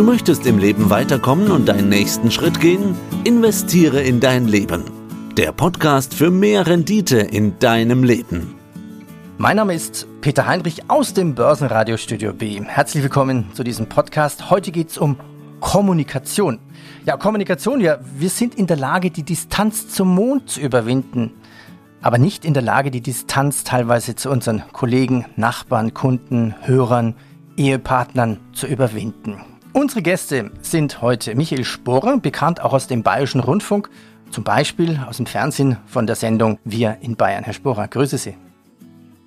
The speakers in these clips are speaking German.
Du möchtest im Leben weiterkommen und deinen nächsten Schritt gehen? Investiere in dein Leben. Der Podcast für mehr Rendite in deinem Leben. Mein Name ist Peter Heinrich aus dem Börsenradiostudio B. Herzlich willkommen zu diesem Podcast. Heute geht es um Kommunikation. Ja, Kommunikation, ja, wir sind in der Lage, die Distanz zum Mond zu überwinden, aber nicht in der Lage, die Distanz teilweise zu unseren Kollegen, Nachbarn, Kunden, Hörern, Ehepartnern zu überwinden. Unsere Gäste sind heute Michael Sporer, bekannt auch aus dem Bayerischen Rundfunk, zum Beispiel aus dem Fernsehen von der Sendung Wir in Bayern. Herr Sporer, grüße Sie.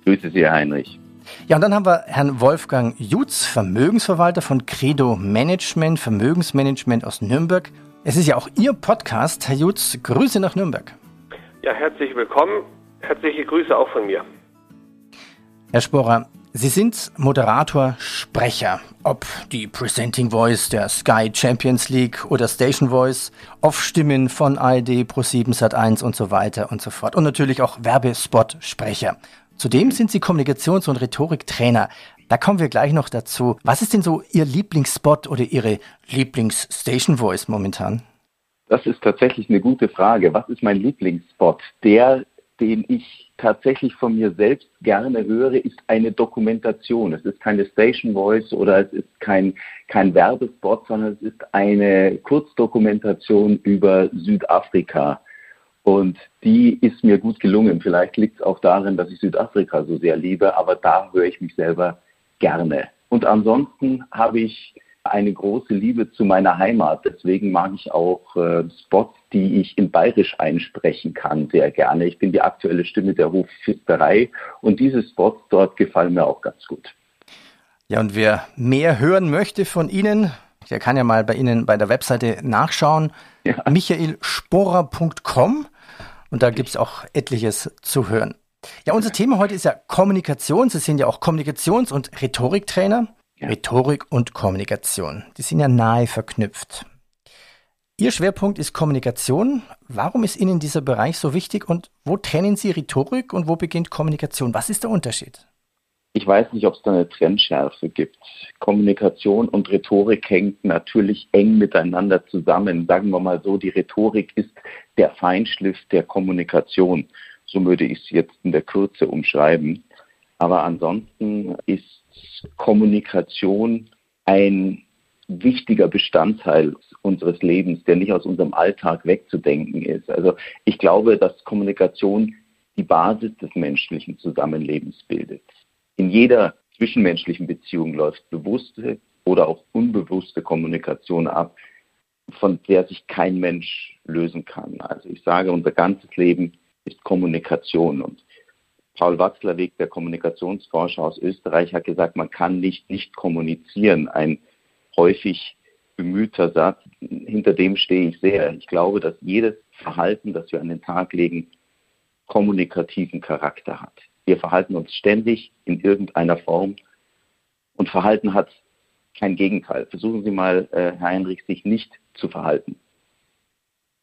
Grüße Sie, Herr Heinrich. Ja, und dann haben wir Herrn Wolfgang Jutz, Vermögensverwalter von Credo Management, Vermögensmanagement aus Nürnberg. Es ist ja auch Ihr Podcast, Herr Jutz. Grüße nach Nürnberg. Ja, herzlich willkommen. Herzliche Grüße auch von mir. Herr Sporer, Sie sind Moderator, Sprecher. Ob die Presenting Voice der Sky Champions League oder Station Voice, Off-Stimmen von ARD, Pro7 Sat1 und so weiter und so fort. Und natürlich auch Werbespot-Sprecher. Zudem sind Sie Kommunikations- und Rhetoriktrainer. Da kommen wir gleich noch dazu. Was ist denn so Ihr Lieblingsspot oder Ihre Lieblings-Station Voice momentan? Das ist tatsächlich eine gute Frage. Was ist mein Lieblingsspot? Der, den ich tatsächlich von mir selbst gerne höre, ist eine Dokumentation. Es ist keine Station Voice oder es ist kein, kein Werbespot, sondern es ist eine Kurzdokumentation über Südafrika. Und die ist mir gut gelungen. Vielleicht liegt es auch darin, dass ich Südafrika so sehr liebe, aber da höre ich mich selber gerne. Und ansonsten habe ich eine große Liebe zu meiner Heimat. Deswegen mag ich auch äh, Spots, die ich in Bayerisch einsprechen kann, sehr gerne. Ich bin die aktuelle Stimme der Hofpfisterei und diese Spots dort gefallen mir auch ganz gut. Ja, und wer mehr hören möchte von Ihnen, der kann ja mal bei Ihnen bei der Webseite nachschauen. Ja. michaelsporer.com und da gibt es auch etliches zu hören. Ja, unser Thema heute ist ja Kommunikation. Sie sind ja auch Kommunikations- und Rhetoriktrainer. Ja. Rhetorik und Kommunikation, die sind ja nahe verknüpft. Ihr Schwerpunkt ist Kommunikation. Warum ist Ihnen dieser Bereich so wichtig und wo trennen Sie Rhetorik und wo beginnt Kommunikation? Was ist der Unterschied? Ich weiß nicht, ob es da eine Trennschärfe gibt. Kommunikation und Rhetorik hängt natürlich eng miteinander zusammen. Sagen wir mal so, die Rhetorik ist der Feinschliff der Kommunikation. So würde ich es jetzt in der Kürze umschreiben. Aber ansonsten ist Kommunikation ein wichtiger Bestandteil unseres Lebens, der nicht aus unserem Alltag wegzudenken ist. Also ich glaube, dass Kommunikation die Basis des menschlichen Zusammenlebens bildet. In jeder zwischenmenschlichen Beziehung läuft bewusste oder auch unbewusste Kommunikation ab, von der sich kein Mensch lösen kann. Also ich sage, unser ganzes Leben ist Kommunikation und Paul Watzlawick, der Kommunikationsforscher aus Österreich, hat gesagt, man kann nicht nicht kommunizieren. Ein häufig bemühter Satz, hinter dem stehe ich sehr. Ich glaube, dass jedes Verhalten, das wir an den Tag legen, kommunikativen Charakter hat. Wir verhalten uns ständig in irgendeiner Form und Verhalten hat kein Gegenteil. Versuchen Sie mal, äh, Herr Heinrich, sich nicht zu verhalten.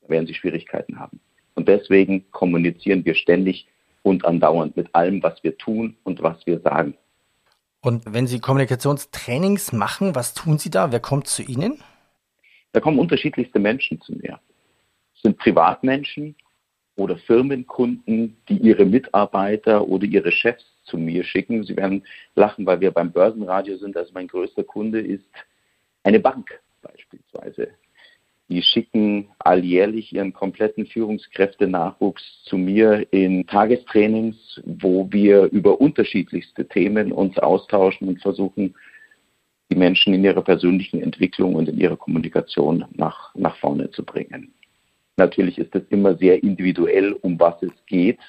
Da werden Sie Schwierigkeiten haben. Und deswegen kommunizieren wir ständig und andauernd mit allem, was wir tun und was wir sagen. Und wenn Sie Kommunikationstrainings machen, was tun Sie da? Wer kommt zu Ihnen? Da kommen unterschiedlichste Menschen zu mir. Es sind Privatmenschen oder Firmenkunden, die ihre Mitarbeiter oder ihre Chefs zu mir schicken. Sie werden lachen, weil wir beim Börsenradio sind. Also mein größter Kunde ist eine Bank beispielsweise. Die schicken alljährlich ihren kompletten Führungskräftenachwuchs zu mir in Tagestrainings, wo wir über unterschiedlichste Themen uns austauschen und versuchen, die Menschen in ihrer persönlichen Entwicklung und in ihrer Kommunikation nach, nach vorne zu bringen. Natürlich ist es immer sehr individuell, um was es geht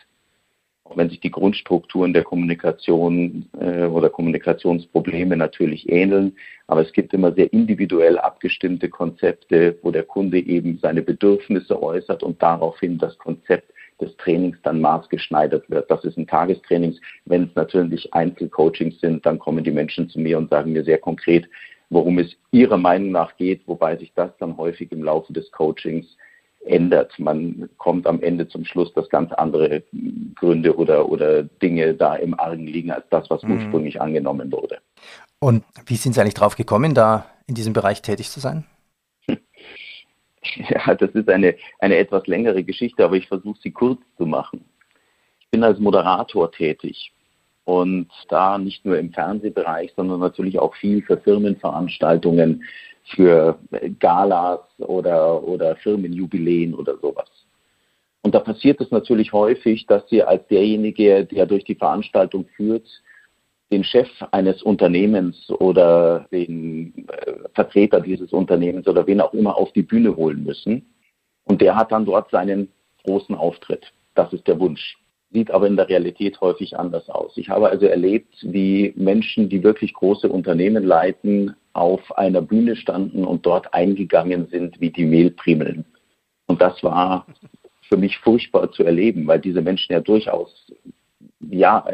wenn sich die Grundstrukturen der Kommunikation äh, oder Kommunikationsprobleme natürlich ähneln. Aber es gibt immer sehr individuell abgestimmte Konzepte, wo der Kunde eben seine Bedürfnisse äußert und daraufhin das Konzept des Trainings dann maßgeschneidert wird. Das ist ein Tagestrainings. Wenn es natürlich Einzelcoachings sind, dann kommen die Menschen zu mir und sagen mir sehr konkret, worum es ihrer Meinung nach geht, wobei sich das dann häufig im Laufe des Coachings ändert. Man kommt am Ende zum Schluss, dass ganz andere Gründe oder, oder Dinge da im Argen liegen als das, was mhm. ursprünglich angenommen wurde. Und wie sind Sie eigentlich drauf gekommen, da in diesem Bereich tätig zu sein? Ja, das ist eine, eine etwas längere Geschichte, aber ich versuche sie kurz zu machen. Ich bin als Moderator tätig und da nicht nur im Fernsehbereich, sondern natürlich auch viel für Firmenveranstaltungen, für Galas oder, oder Firmenjubiläen oder sowas. Und da passiert es natürlich häufig, dass Sie als derjenige, der durch die Veranstaltung führt, den Chef eines Unternehmens oder den äh, Vertreter dieses Unternehmens oder wen auch immer auf die Bühne holen müssen. Und der hat dann dort seinen großen Auftritt. Das ist der Wunsch. Sieht aber in der Realität häufig anders aus. Ich habe also erlebt, wie Menschen, die wirklich große Unternehmen leiten, auf einer Bühne standen und dort eingegangen sind wie die Mehlprimeln. Und das war für mich furchtbar zu erleben, weil diese Menschen ja durchaus ja,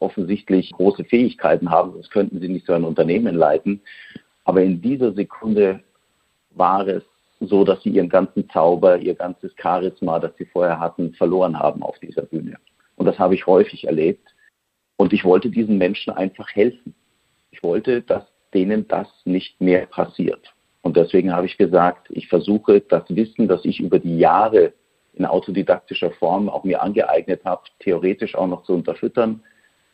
offensichtlich große Fähigkeiten haben, sonst könnten sie nicht so ein Unternehmen leiten. Aber in dieser Sekunde war es so, dass sie ihren ganzen Zauber, ihr ganzes Charisma, das sie vorher hatten, verloren haben auf dieser Bühne. Und das habe ich häufig erlebt. Und ich wollte diesen Menschen einfach helfen. Ich wollte, dass denen das nicht mehr passiert. Und deswegen habe ich gesagt, ich versuche das Wissen, das ich über die Jahre in autodidaktischer Form auch mir angeeignet habe, theoretisch auch noch zu unterfüttern.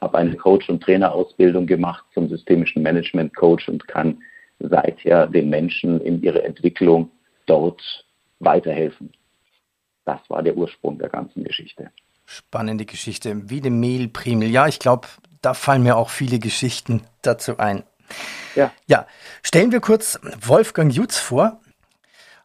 Habe eine Coach- und Trainerausbildung gemacht zum systemischen Management-Coach und kann seither den Menschen in ihrer Entwicklung dort weiterhelfen. Das war der Ursprung der ganzen Geschichte. Spannende Geschichte, wie dem Mehlprimel. Ja, ich glaube, da fallen mir auch viele Geschichten dazu ein. Ja. ja, stellen wir kurz Wolfgang Jutz vor.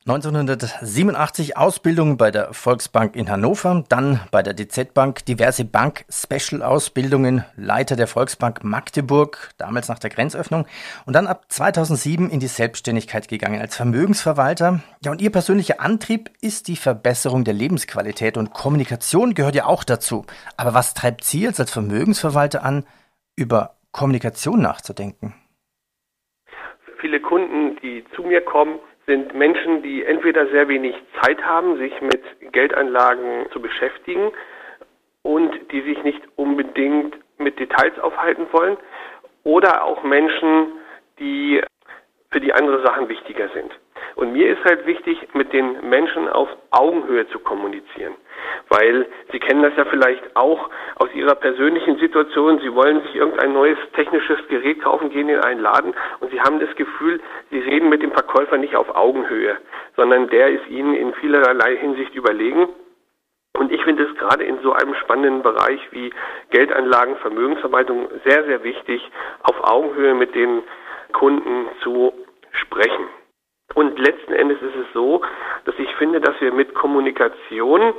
1987 Ausbildung bei der Volksbank in Hannover, dann bei der DZ Bank diverse Bank-Special-Ausbildungen, Leiter der Volksbank Magdeburg, damals nach der Grenzöffnung, und dann ab 2007 in die Selbstständigkeit gegangen als Vermögensverwalter. Ja, und Ihr persönlicher Antrieb ist die Verbesserung der Lebensqualität und Kommunikation gehört ja auch dazu. Aber was treibt Sie jetzt als Vermögensverwalter an, über Kommunikation nachzudenken? Viele Kunden, die zu mir kommen, sind Menschen, die entweder sehr wenig Zeit haben, sich mit Geldanlagen zu beschäftigen und die sich nicht unbedingt mit Details aufhalten wollen, oder auch Menschen, die für die andere Sachen wichtiger sind. Und mir ist halt wichtig, mit den Menschen auf Augenhöhe zu kommunizieren. Weil Sie kennen das ja vielleicht auch aus Ihrer persönlichen Situation. Sie wollen sich irgendein neues technisches Gerät kaufen, gehen in einen Laden und Sie haben das Gefühl, Sie reden mit dem Verkäufer nicht auf Augenhöhe, sondern der ist Ihnen in vielerlei Hinsicht überlegen. Und ich finde es gerade in so einem spannenden Bereich wie Geldanlagen, Vermögensverwaltung sehr, sehr wichtig, auf Augenhöhe mit den Kunden zu sprechen. Und letzten Endes ist es so, dass ich finde, dass wir mit Kommunikation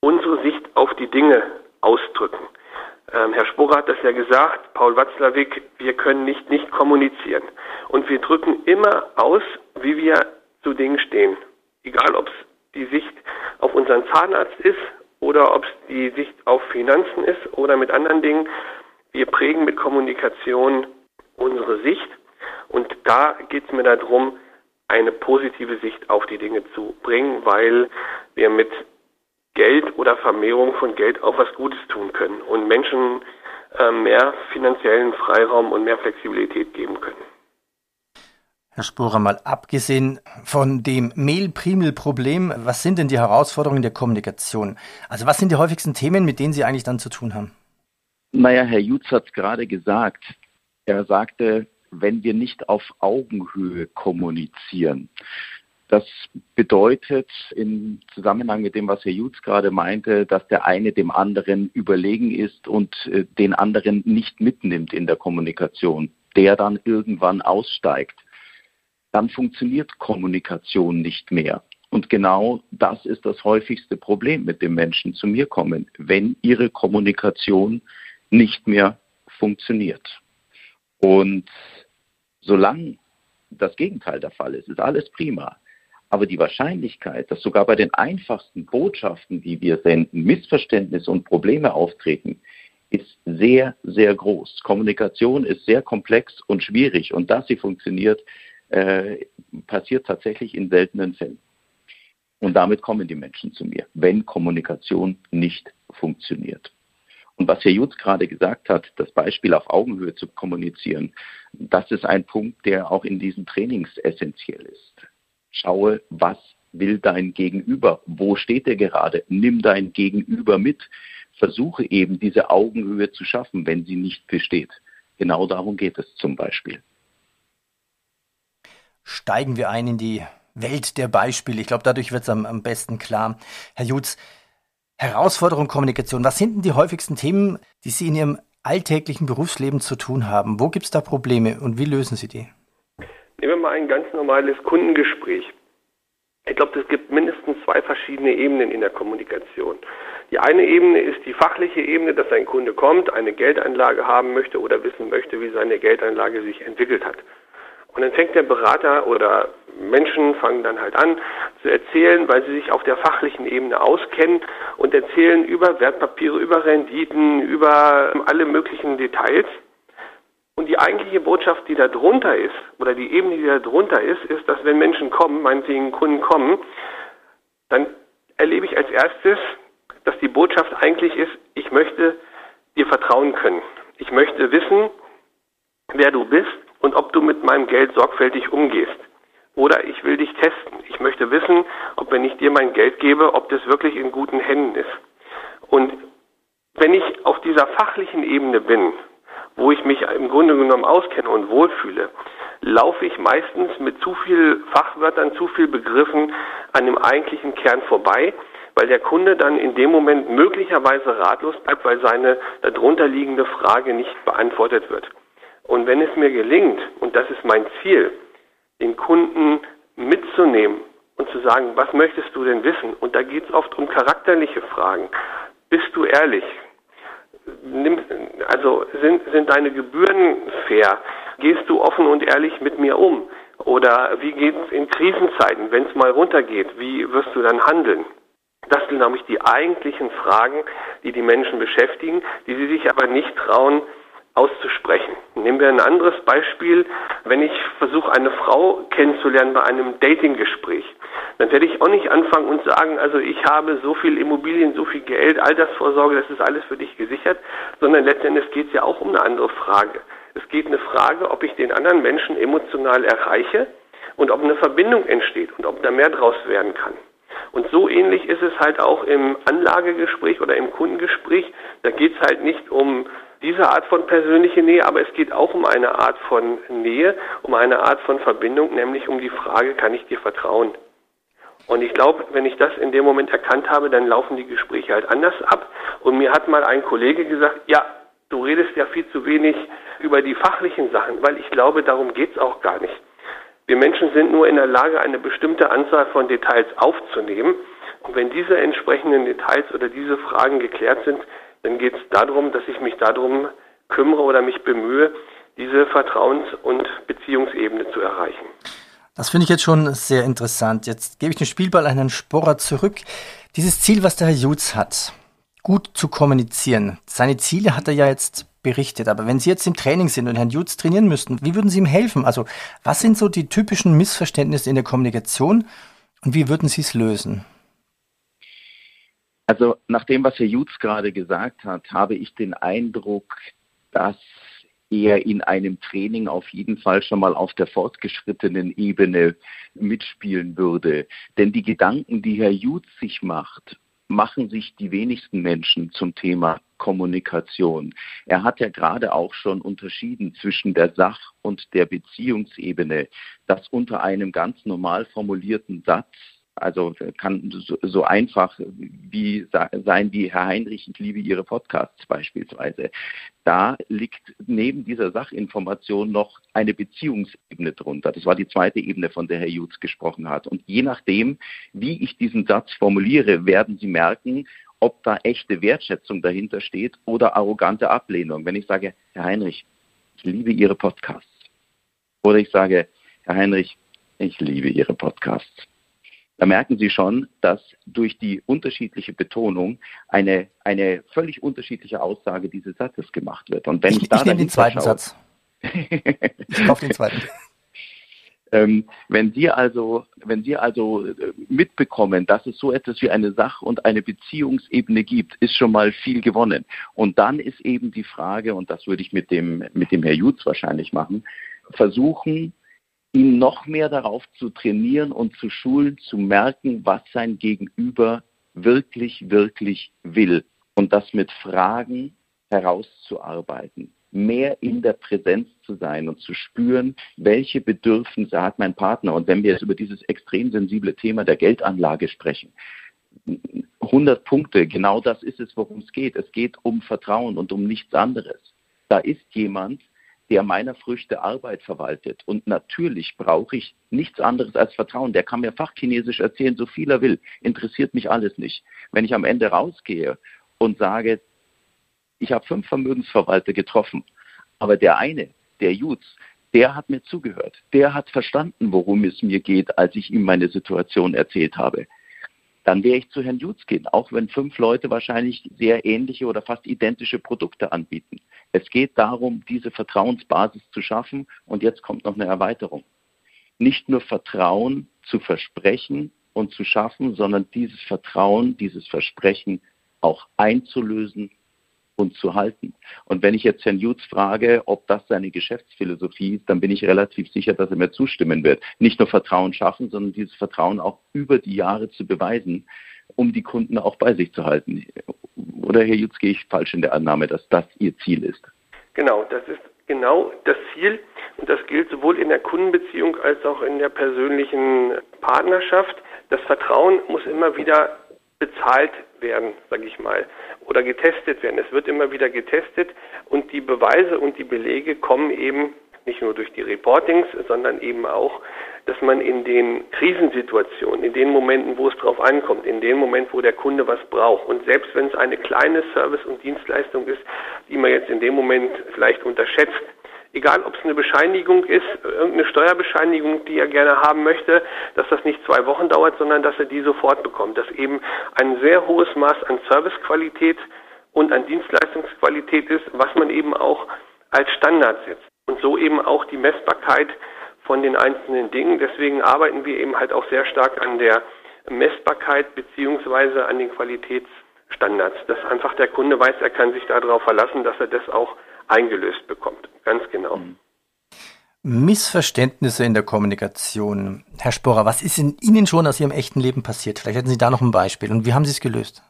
unsere Sicht auf die Dinge ausdrücken. Ähm, Herr Sporer hat das ja gesagt, Paul Watzlawick, wir können nicht nicht kommunizieren. Und wir drücken immer aus, wie wir zu Dingen stehen. Egal, ob es die Sicht auf unseren Zahnarzt ist oder ob es die Sicht auf Finanzen ist oder mit anderen Dingen. Wir prägen mit Kommunikation unsere Sicht. Und da geht es mir darum, eine positive Sicht auf die Dinge zu bringen, weil wir mit Geld oder Vermehrung von Geld auch was Gutes tun können und Menschen äh, mehr finanziellen Freiraum und mehr Flexibilität geben können. Herr Sporer, mal abgesehen von dem Mehl-Primel-Problem, was sind denn die Herausforderungen der Kommunikation? Also was sind die häufigsten Themen, mit denen Sie eigentlich dann zu tun haben? Naja, Herr Jutz hat es gerade gesagt. Er sagte, wenn wir nicht auf Augenhöhe kommunizieren. Das bedeutet im Zusammenhang mit dem, was Herr Jutz gerade meinte, dass der eine dem anderen überlegen ist und äh, den anderen nicht mitnimmt in der Kommunikation, der dann irgendwann aussteigt. Dann funktioniert Kommunikation nicht mehr. Und genau das ist das häufigste Problem, mit dem Menschen zu mir kommen, wenn ihre Kommunikation nicht mehr funktioniert. Und solange das Gegenteil der Fall ist, ist alles prima. Aber die Wahrscheinlichkeit, dass sogar bei den einfachsten Botschaften, die wir senden, Missverständnisse und Probleme auftreten, ist sehr, sehr groß. Kommunikation ist sehr komplex und schwierig und dass sie funktioniert, äh, passiert tatsächlich in seltenen Fällen. Und damit kommen die Menschen zu mir, wenn Kommunikation nicht funktioniert. Und was Herr Jutz gerade gesagt hat, das Beispiel auf Augenhöhe zu kommunizieren, das ist ein Punkt, der auch in diesen Trainings essentiell ist. Schaue, was will dein Gegenüber? Wo steht er gerade? Nimm dein Gegenüber mit. Versuche eben diese Augenhöhe zu schaffen, wenn sie nicht besteht. Genau darum geht es zum Beispiel. Steigen wir ein in die Welt der Beispiele. Ich glaube, dadurch wird es am, am besten klar. Herr Jutz, Herausforderung Kommunikation. Was sind denn die häufigsten Themen, die Sie in Ihrem alltäglichen Berufsleben zu tun haben? Wo gibt es da Probleme und wie lösen Sie die? Nehmen wir mal ein ganz normales Kundengespräch. Ich glaube, es gibt mindestens zwei verschiedene Ebenen in der Kommunikation. Die eine Ebene ist die fachliche Ebene, dass ein Kunde kommt, eine Geldanlage haben möchte oder wissen möchte, wie seine Geldanlage sich entwickelt hat. Und dann fängt der Berater oder Menschen fangen dann halt an zu erzählen, weil sie sich auf der fachlichen Ebene auskennen und erzählen über Wertpapiere, über Renditen, über alle möglichen Details. Und die eigentliche Botschaft, die da drunter ist, oder die Ebene, die da drunter ist, ist, dass wenn Menschen kommen, meinetwegen Kunden kommen, dann erlebe ich als erstes, dass die Botschaft eigentlich ist, ich möchte dir vertrauen können. Ich möchte wissen, wer du bist und ob du mit meinem Geld sorgfältig umgehst. Oder ich will dich testen. Ich möchte wissen, ob wenn ich dir mein Geld gebe, ob das wirklich in guten Händen ist. Und wenn ich auf dieser fachlichen Ebene bin, wo ich mich im Grunde genommen auskenne und wohlfühle, laufe ich meistens mit zu viel Fachwörtern, zu viel Begriffen an dem eigentlichen Kern vorbei, weil der Kunde dann in dem Moment möglicherweise ratlos bleibt, weil seine darunter liegende Frage nicht beantwortet wird. Und wenn es mir gelingt, und das ist mein Ziel, den Kunden mitzunehmen und zu sagen, was möchtest du denn wissen? Und da geht es oft um charakterliche Fragen. Bist du ehrlich? Also sind, sind deine Gebühren fair? Gehst du offen und ehrlich mit mir um? Oder wie geht es in Krisenzeiten, wenn es mal runtergeht? Wie wirst du dann handeln? Das sind nämlich die eigentlichen Fragen, die die Menschen beschäftigen, die sie sich aber nicht trauen, auszusprechen. Nehmen wir ein anderes Beispiel. Wenn ich versuche, eine Frau kennenzulernen bei einem Datinggespräch, dann werde ich auch nicht anfangen und sagen, also ich habe so viel Immobilien, so viel Geld, Altersvorsorge, das ist alles für dich gesichert, sondern letztendlich geht es ja auch um eine andere Frage. Es geht eine Frage, ob ich den anderen Menschen emotional erreiche und ob eine Verbindung entsteht und ob da mehr draus werden kann. Und so ähnlich ist es halt auch im Anlagegespräch oder im Kundengespräch. Da geht es halt nicht um diese Art von persönliche Nähe, aber es geht auch um eine Art von Nähe, um eine Art von Verbindung, nämlich um die Frage, kann ich dir vertrauen? Und ich glaube, wenn ich das in dem Moment erkannt habe, dann laufen die Gespräche halt anders ab. Und mir hat mal ein Kollege gesagt, ja, du redest ja viel zu wenig über die fachlichen Sachen, weil ich glaube, darum geht's auch gar nicht. Wir Menschen sind nur in der Lage, eine bestimmte Anzahl von Details aufzunehmen. Und wenn diese entsprechenden Details oder diese Fragen geklärt sind, dann geht es darum, dass ich mich darum kümmere oder mich bemühe, diese Vertrauens- und Beziehungsebene zu erreichen. Das finde ich jetzt schon sehr interessant. Jetzt gebe ich den Spielball an Herrn Sporrer zurück. Dieses Ziel, was der Herr Jutz hat, gut zu kommunizieren. Seine Ziele hat er ja jetzt berichtet. Aber wenn Sie jetzt im Training sind und Herrn Jutz trainieren müssten, wie würden Sie ihm helfen? Also, was sind so die typischen Missverständnisse in der Kommunikation und wie würden Sie es lösen? Also nach dem, was Herr Jutz gerade gesagt hat, habe ich den Eindruck, dass er in einem Training auf jeden Fall schon mal auf der fortgeschrittenen Ebene mitspielen würde. Denn die Gedanken, die Herr Jutz sich macht, machen sich die wenigsten Menschen zum Thema Kommunikation. Er hat ja gerade auch schon unterschieden zwischen der Sach- und der Beziehungsebene, dass unter einem ganz normal formulierten Satz also kann so, einfach wie sein wie Herr Heinrich, ich liebe Ihre Podcasts beispielsweise. Da liegt neben dieser Sachinformation noch eine Beziehungsebene drunter. Das war die zweite Ebene, von der Herr Jutz gesprochen hat. Und je nachdem, wie ich diesen Satz formuliere, werden Sie merken, ob da echte Wertschätzung dahinter steht oder arrogante Ablehnung. Wenn ich sage, Herr Heinrich, ich liebe Ihre Podcasts. Oder ich sage, Herr Heinrich, ich liebe Ihre Podcasts da merken Sie schon, dass durch die unterschiedliche Betonung eine, eine völlig unterschiedliche Aussage dieses Satzes gemacht wird. Und wenn ich, ich, ich nehme den zweiten schaue, Satz. ich kaufe den zweiten. Ähm, wenn Sie also, wenn Sie also äh, mitbekommen, dass es so etwas wie eine Sach- und eine Beziehungsebene gibt, ist schon mal viel gewonnen. Und dann ist eben die Frage, und das würde ich mit dem, mit dem Herr Jutz wahrscheinlich machen, versuchen, ihn noch mehr darauf zu trainieren und zu schulen, zu merken, was sein Gegenüber wirklich, wirklich will. Und das mit Fragen herauszuarbeiten mehr in der Präsenz zu sein und zu spüren, welche Bedürfnisse hat mein Partner. Und wenn wir jetzt über dieses extrem sensible Thema der Geldanlage sprechen, 100 Punkte, genau das ist es, worum es geht. Es geht um Vertrauen und um nichts anderes. Da ist jemand, der meiner Früchte Arbeit verwaltet. Und natürlich brauche ich nichts anderes als Vertrauen. Der kann mir Fachchinesisch erzählen, so viel er will. Interessiert mich alles nicht. Wenn ich am Ende rausgehe und sage, ich habe fünf Vermögensverwalter getroffen, aber der eine, der Jutz, der hat mir zugehört. Der hat verstanden, worum es mir geht, als ich ihm meine Situation erzählt habe. Dann werde ich zu Herrn Jutz gehen, auch wenn fünf Leute wahrscheinlich sehr ähnliche oder fast identische Produkte anbieten. Es geht darum, diese Vertrauensbasis zu schaffen und jetzt kommt noch eine Erweiterung. Nicht nur Vertrauen zu versprechen und zu schaffen, sondern dieses Vertrauen, dieses Versprechen auch einzulösen und zu halten. Und wenn ich jetzt Herrn Jutz frage, ob das seine Geschäftsphilosophie ist, dann bin ich relativ sicher, dass er mir zustimmen wird. Nicht nur Vertrauen schaffen, sondern dieses Vertrauen auch über die Jahre zu beweisen, um die Kunden auch bei sich zu halten. Oder Herr Jutz, gehe ich falsch in der Annahme, dass das Ihr Ziel ist? Genau, das ist genau das Ziel. Und das gilt sowohl in der Kundenbeziehung als auch in der persönlichen Partnerschaft. Das Vertrauen muss immer wieder bezahlt werden, sage ich mal, oder getestet werden. Es wird immer wieder getestet und die Beweise und die Belege kommen eben nicht nur durch die Reportings, sondern eben auch, dass man in den Krisensituationen, in den Momenten, wo es drauf ankommt, in den Momenten, wo der Kunde was braucht und selbst wenn es eine kleine Service- und Dienstleistung ist, die man jetzt in dem Moment vielleicht unterschätzt, egal ob es eine Bescheinigung ist, irgendeine Steuerbescheinigung, die er gerne haben möchte, dass das nicht zwei Wochen dauert, sondern dass er die sofort bekommt. Dass eben ein sehr hohes Maß an Servicequalität und an Dienstleistungsqualität ist, was man eben auch als Standard setzt. Und so eben auch die Messbarkeit von den einzelnen Dingen. Deswegen arbeiten wir eben halt auch sehr stark an der Messbarkeit beziehungsweise an den Qualitätsstandards, dass einfach der Kunde weiß, er kann sich darauf verlassen, dass er das auch eingelöst bekommt. Ganz genau. Mhm. Missverständnisse in der Kommunikation. Herr Sporer, was ist in Ihnen schon aus Ihrem echten Leben passiert? Vielleicht hätten Sie da noch ein Beispiel. Und wie haben Sie es gelöst?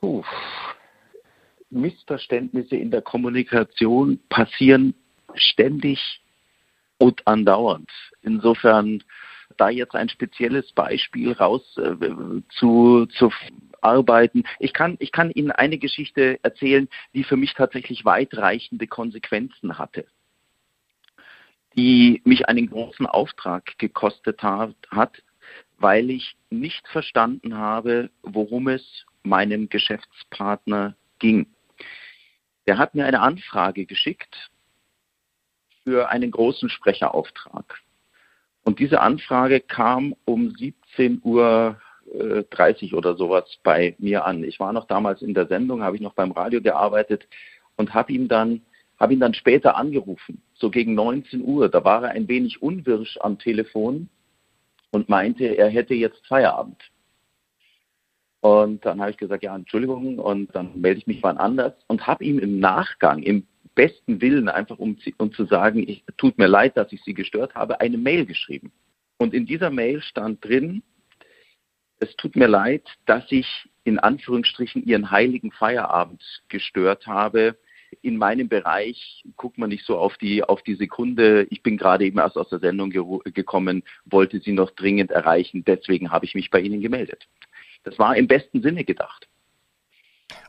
Puh. Missverständnisse in der Kommunikation passieren ständig und andauernd. Insofern da jetzt ein spezielles Beispiel raus äh, zu, zu arbeiten. Ich kann, ich kann Ihnen eine Geschichte erzählen, die für mich tatsächlich weitreichende Konsequenzen hatte, die mich einen großen Auftrag gekostet hat, weil ich nicht verstanden habe, worum es meinem Geschäftspartner ging. Der hat mir eine Anfrage geschickt für einen großen Sprecherauftrag. Und diese Anfrage kam um 17 Uhr 30 oder sowas bei mir an. Ich war noch damals in der Sendung, habe ich noch beim Radio gearbeitet und habe ihn dann habe ihn dann später angerufen, so gegen 19 Uhr. Da war er ein wenig unwirsch am Telefon und meinte, er hätte jetzt Feierabend. Und dann habe ich gesagt, ja, Entschuldigung, und dann melde ich mich wann anders und habe ihm im Nachgang, im besten Willen, einfach um, um zu sagen, ich, tut mir leid, dass ich Sie gestört habe, eine Mail geschrieben. Und in dieser Mail stand drin, es tut mir leid, dass ich in Anführungsstrichen Ihren heiligen Feierabend gestört habe. In meinem Bereich guckt man nicht so auf die, auf die Sekunde. Ich bin gerade eben erst aus der Sendung ge gekommen, wollte Sie noch dringend erreichen. Deswegen habe ich mich bei Ihnen gemeldet. Das war im besten Sinne gedacht.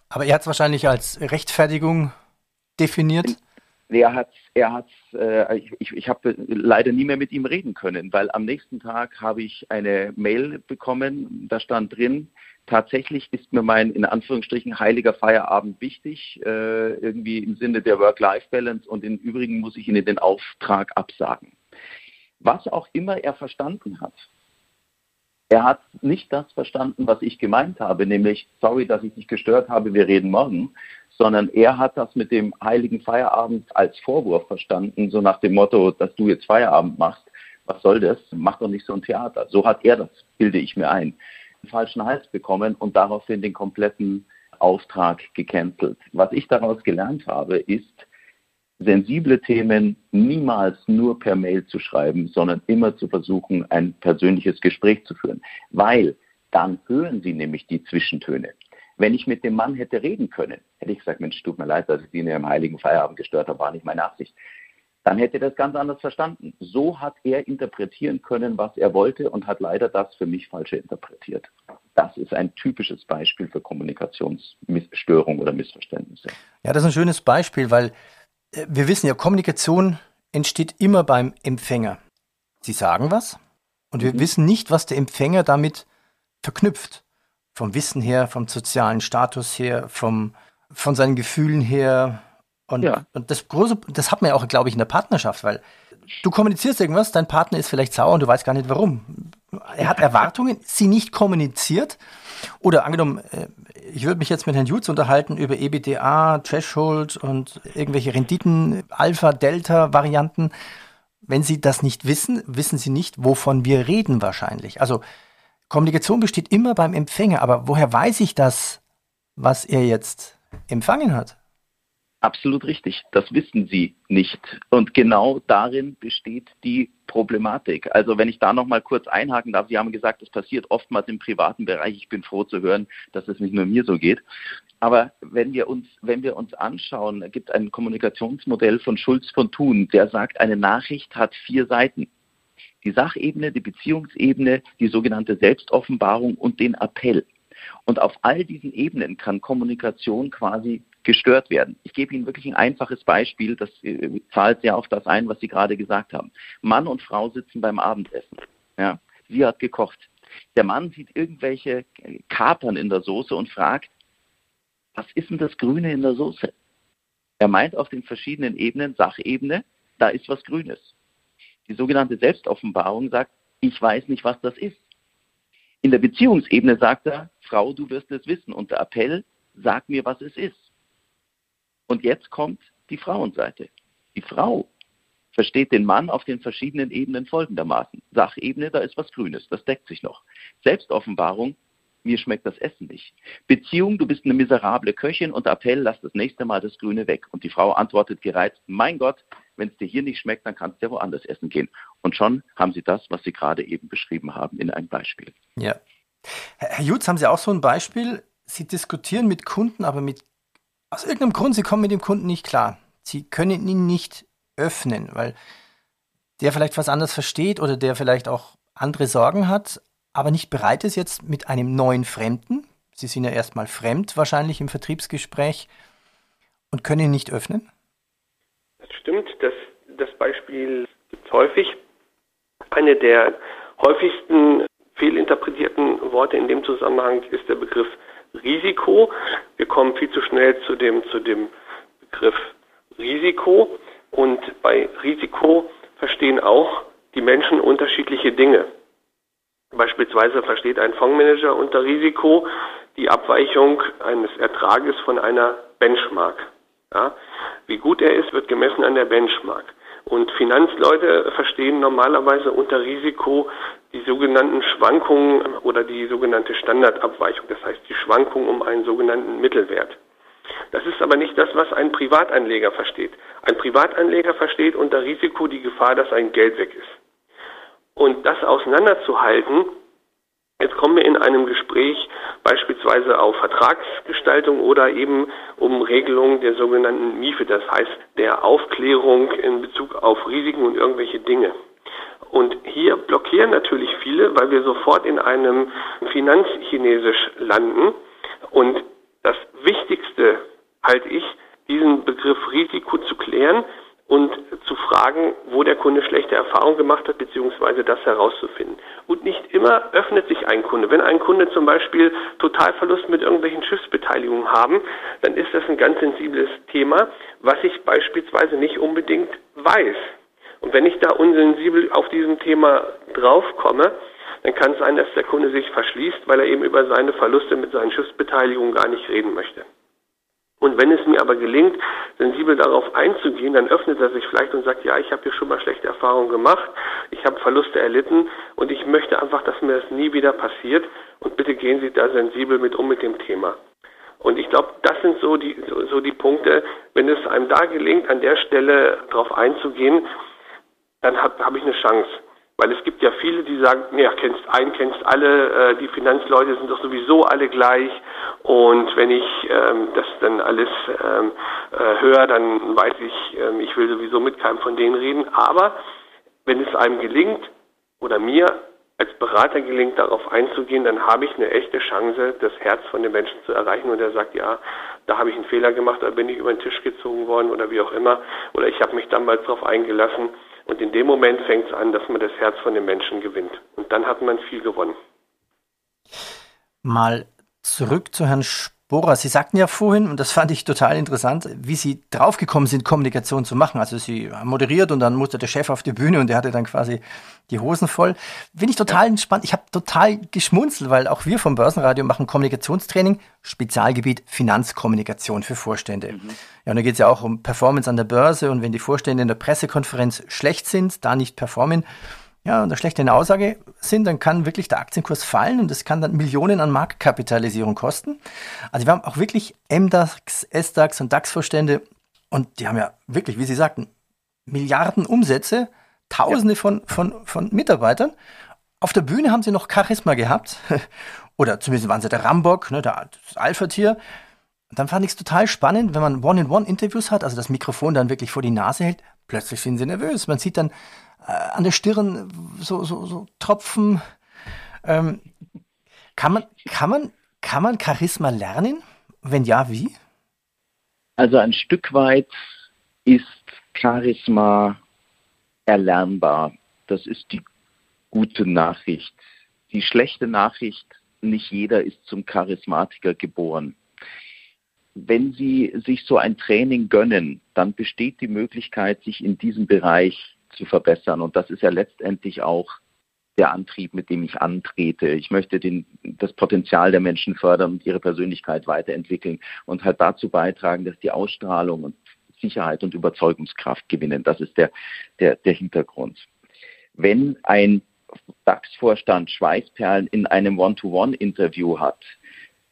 Aber er hat es wahrscheinlich als Rechtfertigung definiert? Er hat, er hat, äh, ich, ich, ich habe leider nie mehr mit ihm reden können, weil am nächsten Tag habe ich eine Mail bekommen, da stand drin, tatsächlich ist mir mein in Anführungsstrichen heiliger Feierabend wichtig, äh, irgendwie im Sinne der Work-Life-Balance und im Übrigen muss ich Ihnen den Auftrag absagen. Was auch immer er verstanden hat, er hat nicht das verstanden, was ich gemeint habe, nämlich, sorry, dass ich dich gestört habe, wir reden morgen, sondern er hat das mit dem heiligen Feierabend als Vorwurf verstanden, so nach dem Motto, dass du jetzt Feierabend machst. Was soll das? Mach doch nicht so ein Theater. So hat er das, bilde ich mir ein, den falschen Hals bekommen und daraufhin den kompletten Auftrag gecancelt. Was ich daraus gelernt habe, ist, sensible Themen niemals nur per Mail zu schreiben, sondern immer zu versuchen, ein persönliches Gespräch zu führen. Weil dann hören Sie nämlich die Zwischentöne. Wenn ich mit dem Mann hätte reden können, hätte ich gesagt, Mensch, tut mir leid, dass ich Sie in Ihrem heiligen Feierabend gestört habe, war nicht meine Absicht. Dann hätte er das ganz anders verstanden. So hat er interpretieren können, was er wollte und hat leider das für mich falsche interpretiert. Das ist ein typisches Beispiel für Kommunikationsstörung oder Missverständnisse. Ja, das ist ein schönes Beispiel, weil äh, wir wissen ja, Kommunikation entsteht immer beim Empfänger. Sie sagen was und wir mhm. wissen nicht, was der Empfänger damit verknüpft. Vom Wissen her, vom sozialen Status her, vom, von seinen Gefühlen her. Und, ja. und das große, das hat man ja auch, glaube ich, in der Partnerschaft, weil du kommunizierst irgendwas, dein Partner ist vielleicht sauer und du weißt gar nicht warum. Er hat Erwartungen, sie nicht kommuniziert. Oder angenommen, äh, ich würde mich jetzt mit Herrn Jutz unterhalten über EBDA, Threshold und irgendwelche Renditen, Alpha, Delta Varianten. Wenn Sie das nicht wissen, wissen Sie nicht, wovon wir reden wahrscheinlich. Also Kommunikation besteht immer beim Empfänger, aber woher weiß ich das, was er jetzt empfangen hat? Absolut richtig. Das wissen Sie nicht. Und genau darin besteht die Problematik. Also wenn ich da noch mal kurz einhaken darf, Sie haben gesagt, das passiert oftmals im privaten Bereich. Ich bin froh zu hören, dass es nicht nur mir so geht. Aber wenn wir uns, wenn wir uns anschauen, es gibt ein Kommunikationsmodell von Schulz von Thun, der sagt, eine Nachricht hat vier Seiten. Die Sachebene, die Beziehungsebene, die sogenannte Selbstoffenbarung und den Appell. Und auf all diesen Ebenen kann Kommunikation quasi gestört werden. Ich gebe Ihnen wirklich ein einfaches Beispiel, das äh, zahlt sehr auf das ein, was Sie gerade gesagt haben. Mann und Frau sitzen beim Abendessen. Ja, sie hat gekocht. Der Mann sieht irgendwelche Kapern in der Soße und fragt, was ist denn das Grüne in der Soße? Er meint auf den verschiedenen Ebenen, Sachebene, da ist was Grünes. Die sogenannte Selbstoffenbarung sagt, ich weiß nicht, was das ist. In der Beziehungsebene sagt er, Frau, du wirst es wissen. Und der Appell, sag mir, was es ist. Und jetzt kommt die Frauenseite. Die Frau versteht den Mann auf den verschiedenen Ebenen folgendermaßen. Sachebene, da ist was Grünes, das deckt sich noch. Selbstoffenbarung, mir schmeckt das Essen nicht. Beziehung, du bist eine miserable Köchin und Appell, lass das nächste Mal das Grüne weg. Und die Frau antwortet gereizt, mein Gott, wenn es dir hier nicht schmeckt, dann kannst du ja woanders essen gehen. Und schon haben Sie das, was Sie gerade eben beschrieben haben, in einem Beispiel. Ja. Herr Jutz, haben Sie auch so ein Beispiel? Sie diskutieren mit Kunden, aber mit aus irgendeinem Grund, sie kommen mit dem Kunden nicht klar. Sie können ihn nicht öffnen, weil der vielleicht was anderes versteht oder der vielleicht auch andere Sorgen hat, aber nicht bereit ist jetzt mit einem neuen Fremden. Sie sind ja erstmal fremd wahrscheinlich im Vertriebsgespräch und können ihn nicht öffnen? Stimmt, das, das Beispiel gibt es häufig. Eine der häufigsten fehlinterpretierten Worte in dem Zusammenhang ist der Begriff Risiko. Wir kommen viel zu schnell zu dem, zu dem Begriff Risiko. Und bei Risiko verstehen auch die Menschen unterschiedliche Dinge. Beispielsweise versteht ein Fondsmanager unter Risiko die Abweichung eines Ertrages von einer Benchmark. Ja? Wie gut er ist, wird gemessen an der Benchmark. Und Finanzleute verstehen normalerweise unter Risiko die sogenannten Schwankungen oder die sogenannte Standardabweichung, das heißt die Schwankung um einen sogenannten Mittelwert. Das ist aber nicht das, was ein Privatanleger versteht. Ein Privatanleger versteht unter Risiko die Gefahr, dass sein Geld weg ist. Und das auseinanderzuhalten, Jetzt kommen wir in einem Gespräch beispielsweise auf Vertragsgestaltung oder eben um Regelungen der sogenannten MIFE, das heißt der Aufklärung in Bezug auf Risiken und irgendwelche Dinge. Und hier blockieren natürlich viele, weil wir sofort in einem Finanzchinesisch landen. Und das Wichtigste halte ich, diesen Begriff Risiko zu klären und zu fragen, wo der Kunde schlechte Erfahrungen gemacht hat, beziehungsweise das herauszufinden. Und nicht immer öffnet sich ein Kunde. Wenn ein Kunde zum Beispiel Totalverlust mit irgendwelchen Schiffsbeteiligungen haben, dann ist das ein ganz sensibles Thema, was ich beispielsweise nicht unbedingt weiß. Und wenn ich da unsensibel auf diesem Thema draufkomme, dann kann es sein, dass der Kunde sich verschließt, weil er eben über seine Verluste mit seinen Schiffsbeteiligungen gar nicht reden möchte. Und wenn es mir aber gelingt, sensibel darauf einzugehen, dann öffnet er sich vielleicht und sagt, ja, ich habe hier schon mal schlechte Erfahrungen gemacht, ich habe Verluste erlitten und ich möchte einfach, dass mir das nie wieder passiert und bitte gehen Sie da sensibel mit um mit dem Thema. Und ich glaube, das sind so die, so, so die Punkte, wenn es einem da gelingt, an der Stelle darauf einzugehen, dann habe hab ich eine Chance. Weil es gibt ja viele, die sagen, ja, kennst einen, kennst alle, äh, die Finanzleute sind doch sowieso alle gleich. Und wenn ich ähm, das dann alles ähm, äh, höre, dann weiß ich, ähm, ich will sowieso mit keinem von denen reden. Aber wenn es einem gelingt, oder mir als Berater gelingt, darauf einzugehen, dann habe ich eine echte Chance, das Herz von dem Menschen zu erreichen und er sagt, ja, da habe ich einen Fehler gemacht, da bin ich über den Tisch gezogen worden oder wie auch immer, oder ich habe mich damals darauf eingelassen und in dem Moment fängt es an, dass man das Herz von dem Menschen gewinnt und dann hat man viel gewonnen. Mal zurück zu Herrn Sp Bora, Sie sagten ja vorhin, und das fand ich total interessant, wie Sie draufgekommen sind, Kommunikation zu machen. Also Sie haben moderiert und dann musste der Chef auf die Bühne und der hatte dann quasi die Hosen voll. Finde ich total ja. entspannt. Ich habe total geschmunzelt, weil auch wir vom Börsenradio machen Kommunikationstraining, Spezialgebiet Finanzkommunikation für Vorstände. Mhm. Ja, und da geht es ja auch um Performance an der Börse und wenn die Vorstände in der Pressekonferenz schlecht sind, da nicht performen, ja, und eine schlechte Aussage sind, dann kann wirklich der Aktienkurs fallen und das kann dann Millionen an Marktkapitalisierung kosten. Also wir haben auch wirklich MDAX, SDAX und DAX-Vorstände und die haben ja wirklich, wie Sie sagten, Milliarden Umsätze, Tausende ja. von, von, von Mitarbeitern. Auf der Bühne haben sie noch Charisma gehabt oder zumindest waren sie der Rambock, ne, der, das Alpha-Tier. Und dann fand ich es total spannend, wenn man One-in-One-Interviews hat, also das Mikrofon dann wirklich vor die Nase hält, plötzlich sind sie nervös. Man sieht dann an der Stirn so, so, so Tropfen. Ähm, kann, man, kann, man, kann man Charisma lernen? Wenn ja, wie? Also ein Stück weit ist Charisma erlernbar. Das ist die gute Nachricht. Die schlechte Nachricht, nicht jeder ist zum Charismatiker geboren. Wenn Sie sich so ein Training gönnen, dann besteht die Möglichkeit, sich in diesem Bereich zu verbessern. Und das ist ja letztendlich auch der Antrieb, mit dem ich antrete. Ich möchte den, das Potenzial der Menschen fördern und ihre Persönlichkeit weiterentwickeln und halt dazu beitragen, dass die Ausstrahlung und Sicherheit und Überzeugungskraft gewinnen. Das ist der, der, der Hintergrund. Wenn ein DAX-Vorstand Schweißperlen in einem One-to-One-Interview hat,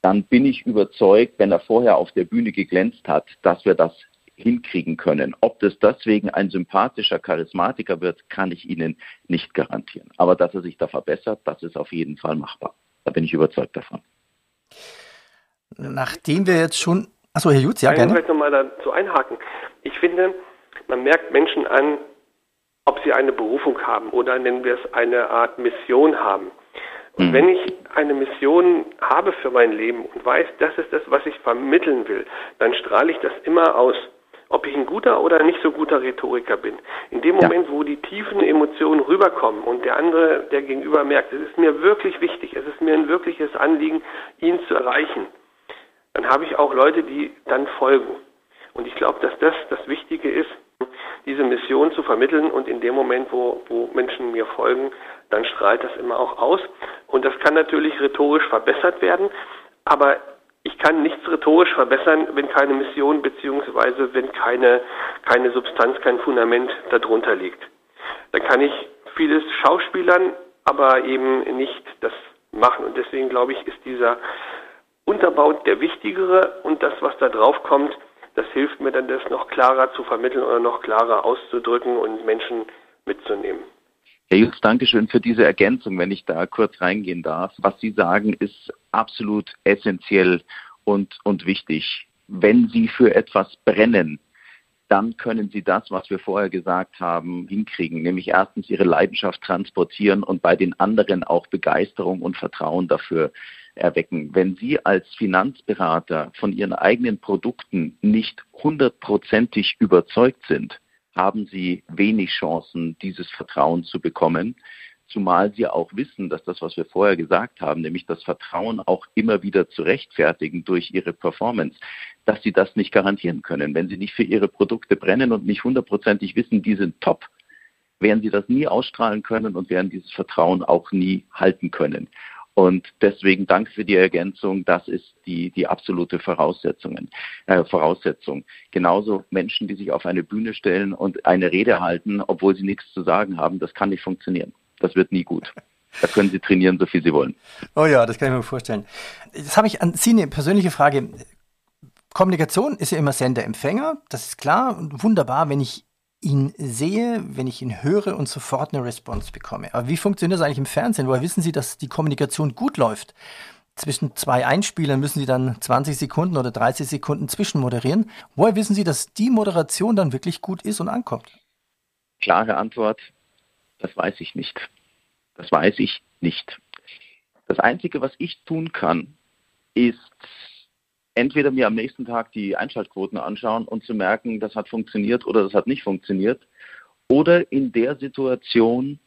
dann bin ich überzeugt, wenn er vorher auf der Bühne geglänzt hat, dass wir das hinkriegen können. Ob das deswegen ein sympathischer Charismatiker wird, kann ich Ihnen nicht garantieren. Aber dass er sich da verbessert, das ist auf jeden Fall machbar. Da bin ich überzeugt davon. Nachdem wir jetzt schon. Achso, Herr Jutz, ja, gerne. Ich möchte nochmal dazu einhaken. Ich finde, man merkt Menschen an, ob sie eine Berufung haben oder nennen wir es eine Art Mission haben. Und mhm. wenn ich eine Mission habe für mein Leben und weiß, das ist das, was ich vermitteln will, dann strahle ich das immer aus ob ich ein guter oder nicht so guter Rhetoriker bin. In dem Moment, ja. wo die tiefen Emotionen rüberkommen und der andere, der gegenüber merkt, es ist mir wirklich wichtig, es ist mir ein wirkliches Anliegen, ihn zu erreichen, dann habe ich auch Leute, die dann folgen. Und ich glaube, dass das das Wichtige ist, diese Mission zu vermitteln und in dem Moment, wo, wo Menschen mir folgen, dann strahlt das immer auch aus. Und das kann natürlich rhetorisch verbessert werden, aber ich kann nichts rhetorisch verbessern, wenn keine Mission beziehungsweise wenn keine, keine Substanz, kein Fundament darunter liegt. Dann kann ich vieles schauspielern, aber eben nicht das machen. Und deswegen glaube ich, ist dieser Unterbau der wichtigere und das, was da drauf kommt, das hilft mir dann, das noch klarer zu vermitteln oder noch klarer auszudrücken und Menschen mitzunehmen. Herr Jutz, danke schön für diese Ergänzung, wenn ich da kurz reingehen darf. Was Sie sagen, ist absolut essentiell und, und wichtig. Wenn Sie für etwas brennen, dann können Sie das, was wir vorher gesagt haben, hinkriegen, nämlich erstens Ihre Leidenschaft transportieren und bei den anderen auch Begeisterung und Vertrauen dafür erwecken. Wenn Sie als Finanzberater von Ihren eigenen Produkten nicht hundertprozentig überzeugt sind, haben sie wenig Chancen, dieses Vertrauen zu bekommen. Zumal sie auch wissen, dass das, was wir vorher gesagt haben, nämlich das Vertrauen auch immer wieder zu rechtfertigen durch ihre Performance, dass sie das nicht garantieren können. Wenn sie nicht für ihre Produkte brennen und nicht hundertprozentig wissen, die sind top, werden sie das nie ausstrahlen können und werden dieses Vertrauen auch nie halten können. Und deswegen danke für die Ergänzung. Das ist die, die absolute Voraussetzungen, äh, Voraussetzung. Genauso Menschen, die sich auf eine Bühne stellen und eine Rede halten, obwohl sie nichts zu sagen haben, das kann nicht funktionieren. Das wird nie gut. Da können Sie trainieren, so viel Sie wollen. Oh ja, das kann ich mir vorstellen. Jetzt habe ich an Sie eine persönliche Frage. Kommunikation ist ja immer Sender-Empfänger, das ist klar und wunderbar, wenn ich ihn sehe, wenn ich ihn höre und sofort eine Response bekomme. Aber wie funktioniert das eigentlich im Fernsehen? Woher wissen Sie, dass die Kommunikation gut läuft? Zwischen zwei Einspielern müssen Sie dann 20 Sekunden oder 30 Sekunden zwischenmoderieren. Woher wissen Sie, dass die Moderation dann wirklich gut ist und ankommt? Klare Antwort, das weiß ich nicht. Das weiß ich nicht. Das Einzige, was ich tun kann, ist entweder mir am nächsten Tag die Einschaltquoten anschauen und zu merken, das hat funktioniert oder das hat nicht funktioniert, oder in der Situation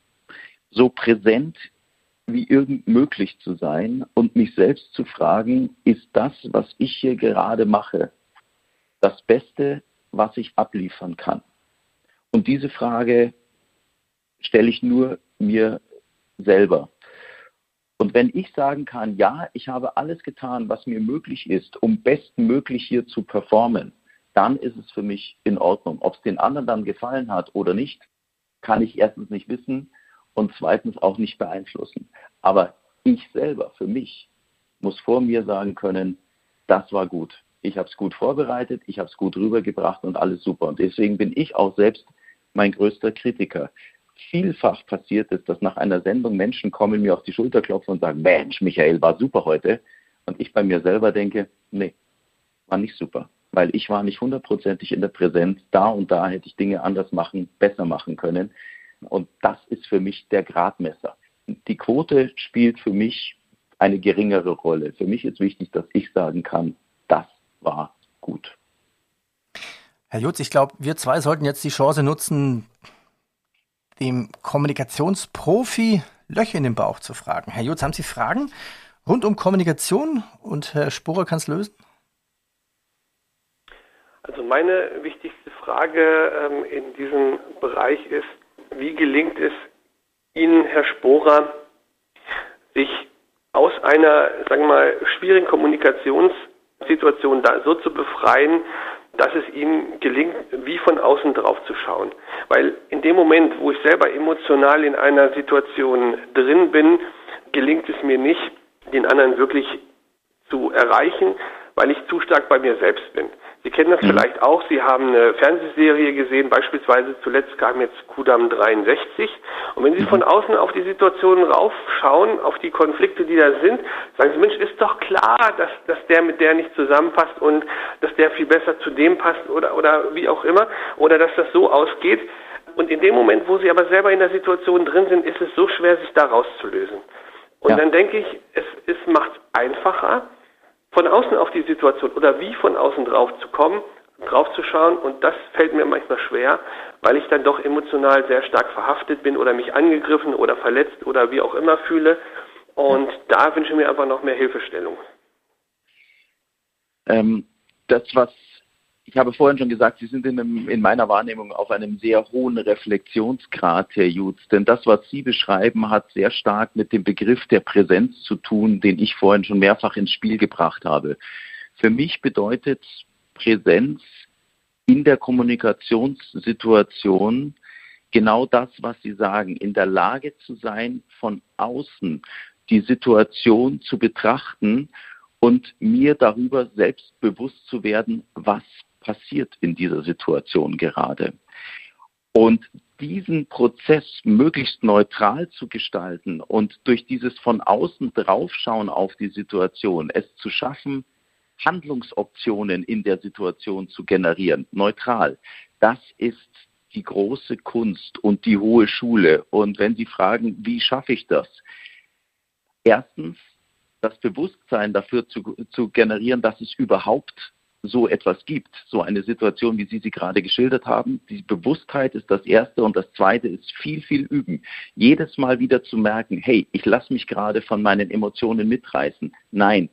so präsent wie irgend möglich zu sein und mich selbst zu fragen, ist das, was ich hier gerade mache, das Beste, was ich abliefern kann? Und diese Frage stelle ich nur mir selber. Und wenn ich sagen kann, ja, ich habe alles getan, was mir möglich ist, um bestmöglich hier zu performen, dann ist es für mich in Ordnung. Ob es den anderen dann gefallen hat oder nicht, kann ich erstens nicht wissen und zweitens auch nicht beeinflussen. Aber ich selber, für mich, muss vor mir sagen können, das war gut. Ich habe es gut vorbereitet, ich habe es gut rübergebracht und alles super. Und deswegen bin ich auch selbst mein größter Kritiker vielfach passiert ist, dass nach einer Sendung Menschen kommen, mir auf die Schulter klopfen und sagen, Mensch, Michael, war super heute. Und ich bei mir selber denke, nee, war nicht super. Weil ich war nicht hundertprozentig in der Präsenz. Da und da hätte ich Dinge anders machen, besser machen können. Und das ist für mich der Gradmesser. Die Quote spielt für mich eine geringere Rolle. Für mich ist wichtig, dass ich sagen kann, das war gut. Herr Jutz, ich glaube, wir zwei sollten jetzt die Chance nutzen, dem Kommunikationsprofi Löcher in den Bauch zu fragen. Herr Jutz, haben Sie Fragen rund um Kommunikation und Herr Sporer kann es lösen? Also meine wichtigste Frage ähm, in diesem Bereich ist, wie gelingt es Ihnen, Herr Sporer, sich aus einer, sagen wir mal, schwierigen Kommunikationssituation so zu befreien, dass es ihm gelingt, wie von außen drauf zu schauen. Weil in dem Moment, wo ich selber emotional in einer Situation drin bin, gelingt es mir nicht, den anderen wirklich zu erreichen, weil ich zu stark bei mir selbst bin. Sie kennen das mhm. vielleicht auch. Sie haben eine Fernsehserie gesehen, beispielsweise zuletzt kam jetzt Kudam 63. Und wenn Sie mhm. von außen auf die Situation raufschauen, auf die Konflikte, die da sind, sagen Sie, Mensch, ist doch klar, dass, dass der mit der nicht zusammenpasst und dass der viel besser zu dem passt oder, oder wie auch immer. Oder dass das so ausgeht. Und in dem Moment, wo Sie aber selber in der Situation drin sind, ist es so schwer, sich da rauszulösen. Und ja. dann denke ich, es, es macht einfacher, von außen auf die Situation oder wie von außen drauf zu kommen, drauf zu schauen und das fällt mir manchmal schwer, weil ich dann doch emotional sehr stark verhaftet bin oder mich angegriffen oder verletzt oder wie auch immer fühle und da wünsche ich mir einfach noch mehr Hilfestellung. Ähm, das, was ich habe vorhin schon gesagt, Sie sind in, einem, in, meiner Wahrnehmung auf einem sehr hohen Reflexionsgrad, Herr Jutz. Denn das, was Sie beschreiben, hat sehr stark mit dem Begriff der Präsenz zu tun, den ich vorhin schon mehrfach ins Spiel gebracht habe. Für mich bedeutet Präsenz in der Kommunikationssituation genau das, was Sie sagen, in der Lage zu sein, von außen die Situation zu betrachten und mir darüber selbst bewusst zu werden, was passiert in dieser Situation gerade. Und diesen Prozess möglichst neutral zu gestalten und durch dieses von außen draufschauen auf die Situation, es zu schaffen, Handlungsoptionen in der Situation zu generieren, neutral, das ist die große Kunst und die hohe Schule. Und wenn Sie fragen, wie schaffe ich das? Erstens, das Bewusstsein dafür zu, zu generieren, dass es überhaupt so etwas gibt, so eine Situation, wie Sie sie gerade geschildert haben. Die Bewusstheit ist das Erste und das Zweite ist viel, viel üben. Jedes Mal wieder zu merken, hey, ich lasse mich gerade von meinen Emotionen mitreißen. Nein,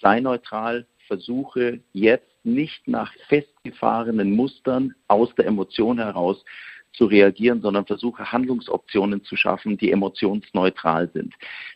sei neutral, versuche jetzt nicht nach festgefahrenen Mustern aus der Emotion heraus zu reagieren, sondern versuche Handlungsoptionen zu schaffen, die emotionsneutral sind.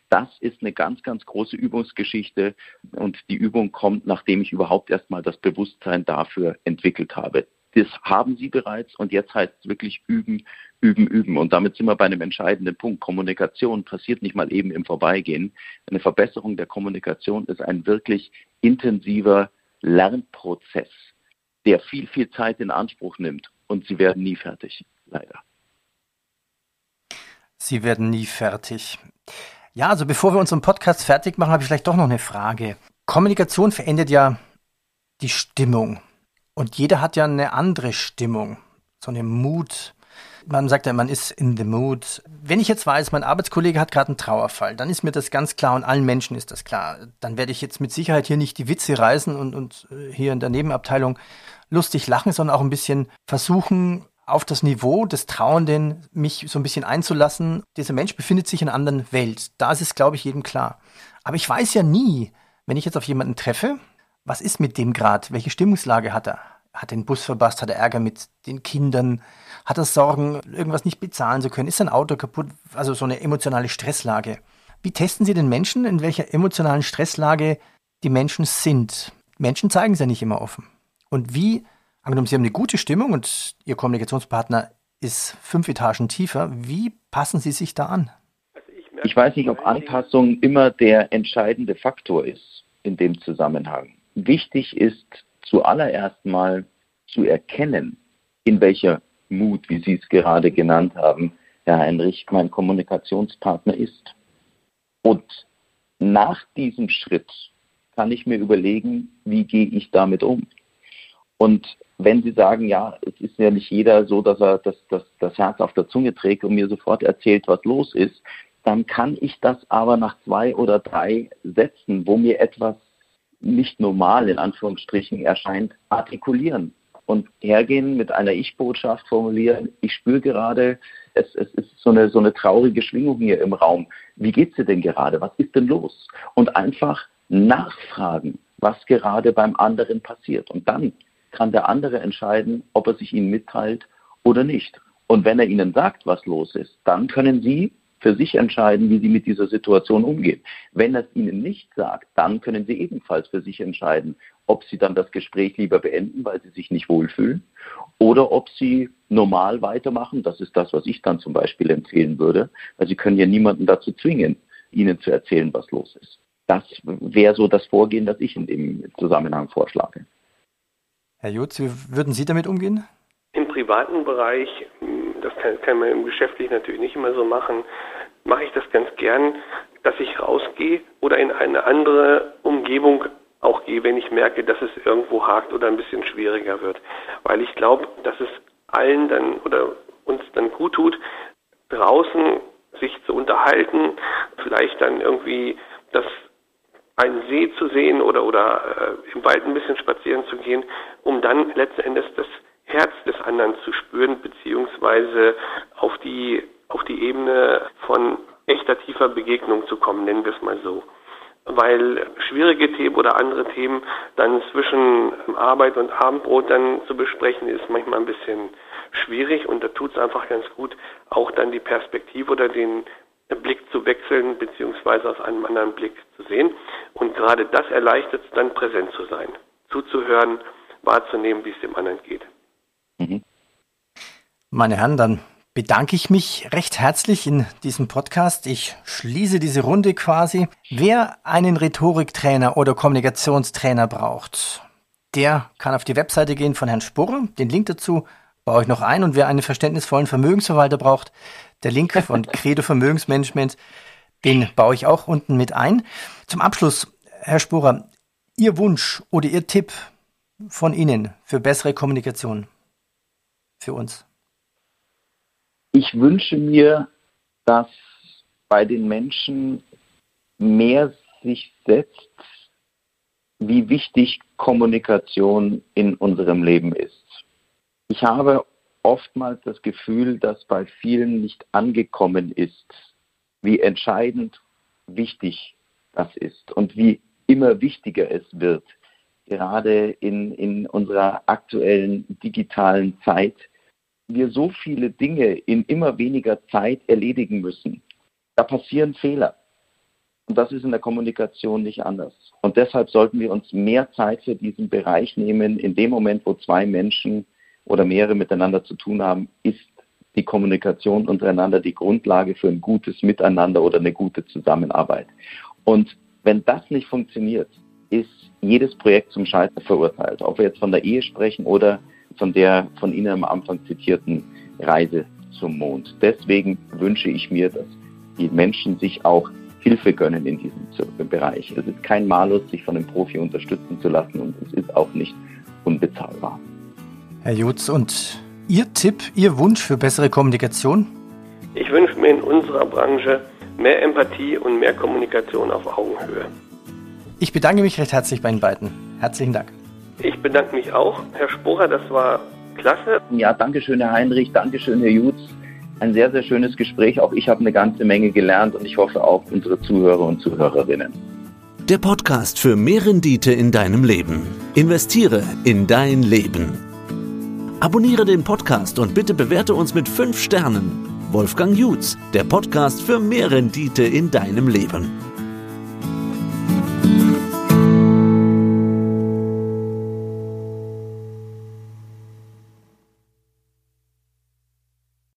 Das ist eine ganz, ganz große Übungsgeschichte und die Übung kommt, nachdem ich überhaupt erstmal das Bewusstsein dafür entwickelt habe. Das haben Sie bereits und jetzt heißt es wirklich üben, üben, üben. Und damit sind wir bei einem entscheidenden Punkt. Kommunikation passiert nicht mal eben im Vorbeigehen. Eine Verbesserung der Kommunikation ist ein wirklich intensiver Lernprozess, der viel, viel Zeit in Anspruch nimmt. Und Sie werden nie fertig, leider. Sie werden nie fertig. Ja, also bevor wir unseren Podcast fertig machen, habe ich vielleicht doch noch eine Frage. Kommunikation verändert ja die Stimmung. Und jeder hat ja eine andere Stimmung, so eine Mut. Man sagt ja, man ist in the mood. Wenn ich jetzt weiß, mein Arbeitskollege hat gerade einen Trauerfall, dann ist mir das ganz klar und allen Menschen ist das klar. Dann werde ich jetzt mit Sicherheit hier nicht die Witze reißen und, und äh, hier in der Nebenabteilung lustig lachen, sondern auch ein bisschen versuchen, auf das Niveau des Trauernden mich so ein bisschen einzulassen. Dieser Mensch befindet sich in einer anderen Welt. Da ist es, glaube ich, jedem klar. Aber ich weiß ja nie, wenn ich jetzt auf jemanden treffe, was ist mit dem gerade? Welche Stimmungslage hat er? Hat den Bus verpasst? Hat er Ärger mit den Kindern? Hat er Sorgen, irgendwas nicht bezahlen zu können? Ist sein Auto kaputt? Also so eine emotionale Stresslage. Wie testen Sie den Menschen, in welcher emotionalen Stresslage die Menschen sind? Menschen zeigen es ja nicht immer offen. Und wie, angenommen, Sie haben eine gute Stimmung und Ihr Kommunikationspartner ist fünf Etagen tiefer, wie passen Sie sich da an? Also ich weiß nicht, ob Anpassung immer der entscheidende Faktor ist in dem Zusammenhang. Wichtig ist zuallererst mal zu erkennen, in welcher Mut, wie Sie es gerade genannt haben, Herr Heinrich, mein Kommunikationspartner ist. Und nach diesem Schritt kann ich mir überlegen, wie gehe ich damit um. Und wenn Sie sagen, ja, es ist ja nicht jeder so, dass er das, das, das Herz auf der Zunge trägt und mir sofort erzählt, was los ist, dann kann ich das aber nach zwei oder drei Sätzen, wo mir etwas nicht normal in Anführungsstrichen erscheint, artikulieren und hergehen mit einer Ich-Botschaft formulieren. Ich spüre gerade, es, es ist so eine, so eine traurige Schwingung hier im Raum. Wie geht's dir denn gerade? Was ist denn los? Und einfach nachfragen, was gerade beim anderen passiert. Und dann kann der andere entscheiden, ob er sich Ihnen mitteilt oder nicht. Und wenn er Ihnen sagt, was los ist, dann können Sie für sich entscheiden, wie sie mit dieser Situation umgehen. Wenn er es ihnen nicht sagt, dann können sie ebenfalls für sich entscheiden, ob sie dann das Gespräch lieber beenden, weil sie sich nicht wohlfühlen, oder ob sie normal weitermachen. Das ist das, was ich dann zum Beispiel empfehlen würde, weil sie können ja niemanden dazu zwingen, ihnen zu erzählen, was los ist. Das wäre so das Vorgehen, das ich in dem Zusammenhang vorschlage. Herr Jutz, wie würden Sie damit umgehen? Im privaten Bereich das kann, kann man im Geschäftlichen natürlich nicht immer so machen, mache ich das ganz gern, dass ich rausgehe oder in eine andere Umgebung auch gehe, wenn ich merke, dass es irgendwo hakt oder ein bisschen schwieriger wird. Weil ich glaube, dass es allen dann oder uns dann gut tut, draußen sich zu unterhalten, vielleicht dann irgendwie das einen See zu sehen oder oder äh, im Wald ein bisschen spazieren zu gehen, um dann letzten Endes das Herz des anderen zu spüren, beziehungsweise auf die, auf die Ebene von echter tiefer Begegnung zu kommen, nennen wir es mal so. Weil schwierige Themen oder andere Themen dann zwischen Arbeit und Abendbrot dann zu besprechen, ist manchmal ein bisschen schwierig und da tut es einfach ganz gut, auch dann die Perspektive oder den Blick zu wechseln, beziehungsweise aus einem anderen Blick zu sehen. Und gerade das erleichtert es dann, präsent zu sein, zuzuhören, wahrzunehmen, wie es dem anderen geht. Mhm. Meine Herren, dann bedanke ich mich recht herzlich in diesem Podcast. Ich schließe diese Runde quasi. Wer einen Rhetoriktrainer oder Kommunikationstrainer braucht, der kann auf die Webseite gehen von Herrn Spurrer. Den Link dazu baue ich noch ein. Und wer einen verständnisvollen Vermögensverwalter braucht, der Link von Credo Vermögensmanagement, den baue ich auch unten mit ein. Zum Abschluss, Herr Spurer, Ihr Wunsch oder Ihr Tipp von Ihnen für bessere Kommunikation? für uns? Ich wünsche mir, dass bei den Menschen mehr sich setzt, wie wichtig Kommunikation in unserem Leben ist. Ich habe oftmals das Gefühl, dass bei vielen nicht angekommen ist, wie entscheidend wichtig das ist und wie immer wichtiger es wird, gerade in, in unserer aktuellen digitalen Zeit, wir so viele Dinge in immer weniger Zeit erledigen müssen. Da passieren Fehler. Und das ist in der Kommunikation nicht anders. Und deshalb sollten wir uns mehr Zeit für diesen Bereich nehmen. In dem Moment, wo zwei Menschen oder mehrere miteinander zu tun haben, ist die Kommunikation untereinander die Grundlage für ein gutes Miteinander oder eine gute Zusammenarbeit. Und wenn das nicht funktioniert, ist jedes Projekt zum Scheitern verurteilt. Ob wir jetzt von der Ehe sprechen oder von der von Ihnen am Anfang zitierten Reise zum Mond. Deswegen wünsche ich mir, dass die Menschen sich auch Hilfe gönnen in diesem Bereich. Es ist kein Malus, sich von einem Profi unterstützen zu lassen und es ist auch nicht unbezahlbar. Herr Jutz, und Ihr Tipp, Ihr Wunsch für bessere Kommunikation? Ich wünsche mir in unserer Branche mehr Empathie und mehr Kommunikation auf Augenhöhe. Ich bedanke mich recht herzlich bei Ihnen beiden. Herzlichen Dank. Ich bedanke mich auch, Herr Sporer, das war klasse. Ja, danke schön, Herr Heinrich, danke schön, Herr Jutz. Ein sehr, sehr schönes Gespräch. Auch ich habe eine ganze Menge gelernt und ich hoffe auch unsere Zuhörer und Zuhörerinnen. Der Podcast für mehr Rendite in deinem Leben. Investiere in dein Leben. Abonniere den Podcast und bitte bewerte uns mit 5 Sternen. Wolfgang Jutz, der Podcast für mehr Rendite in deinem Leben.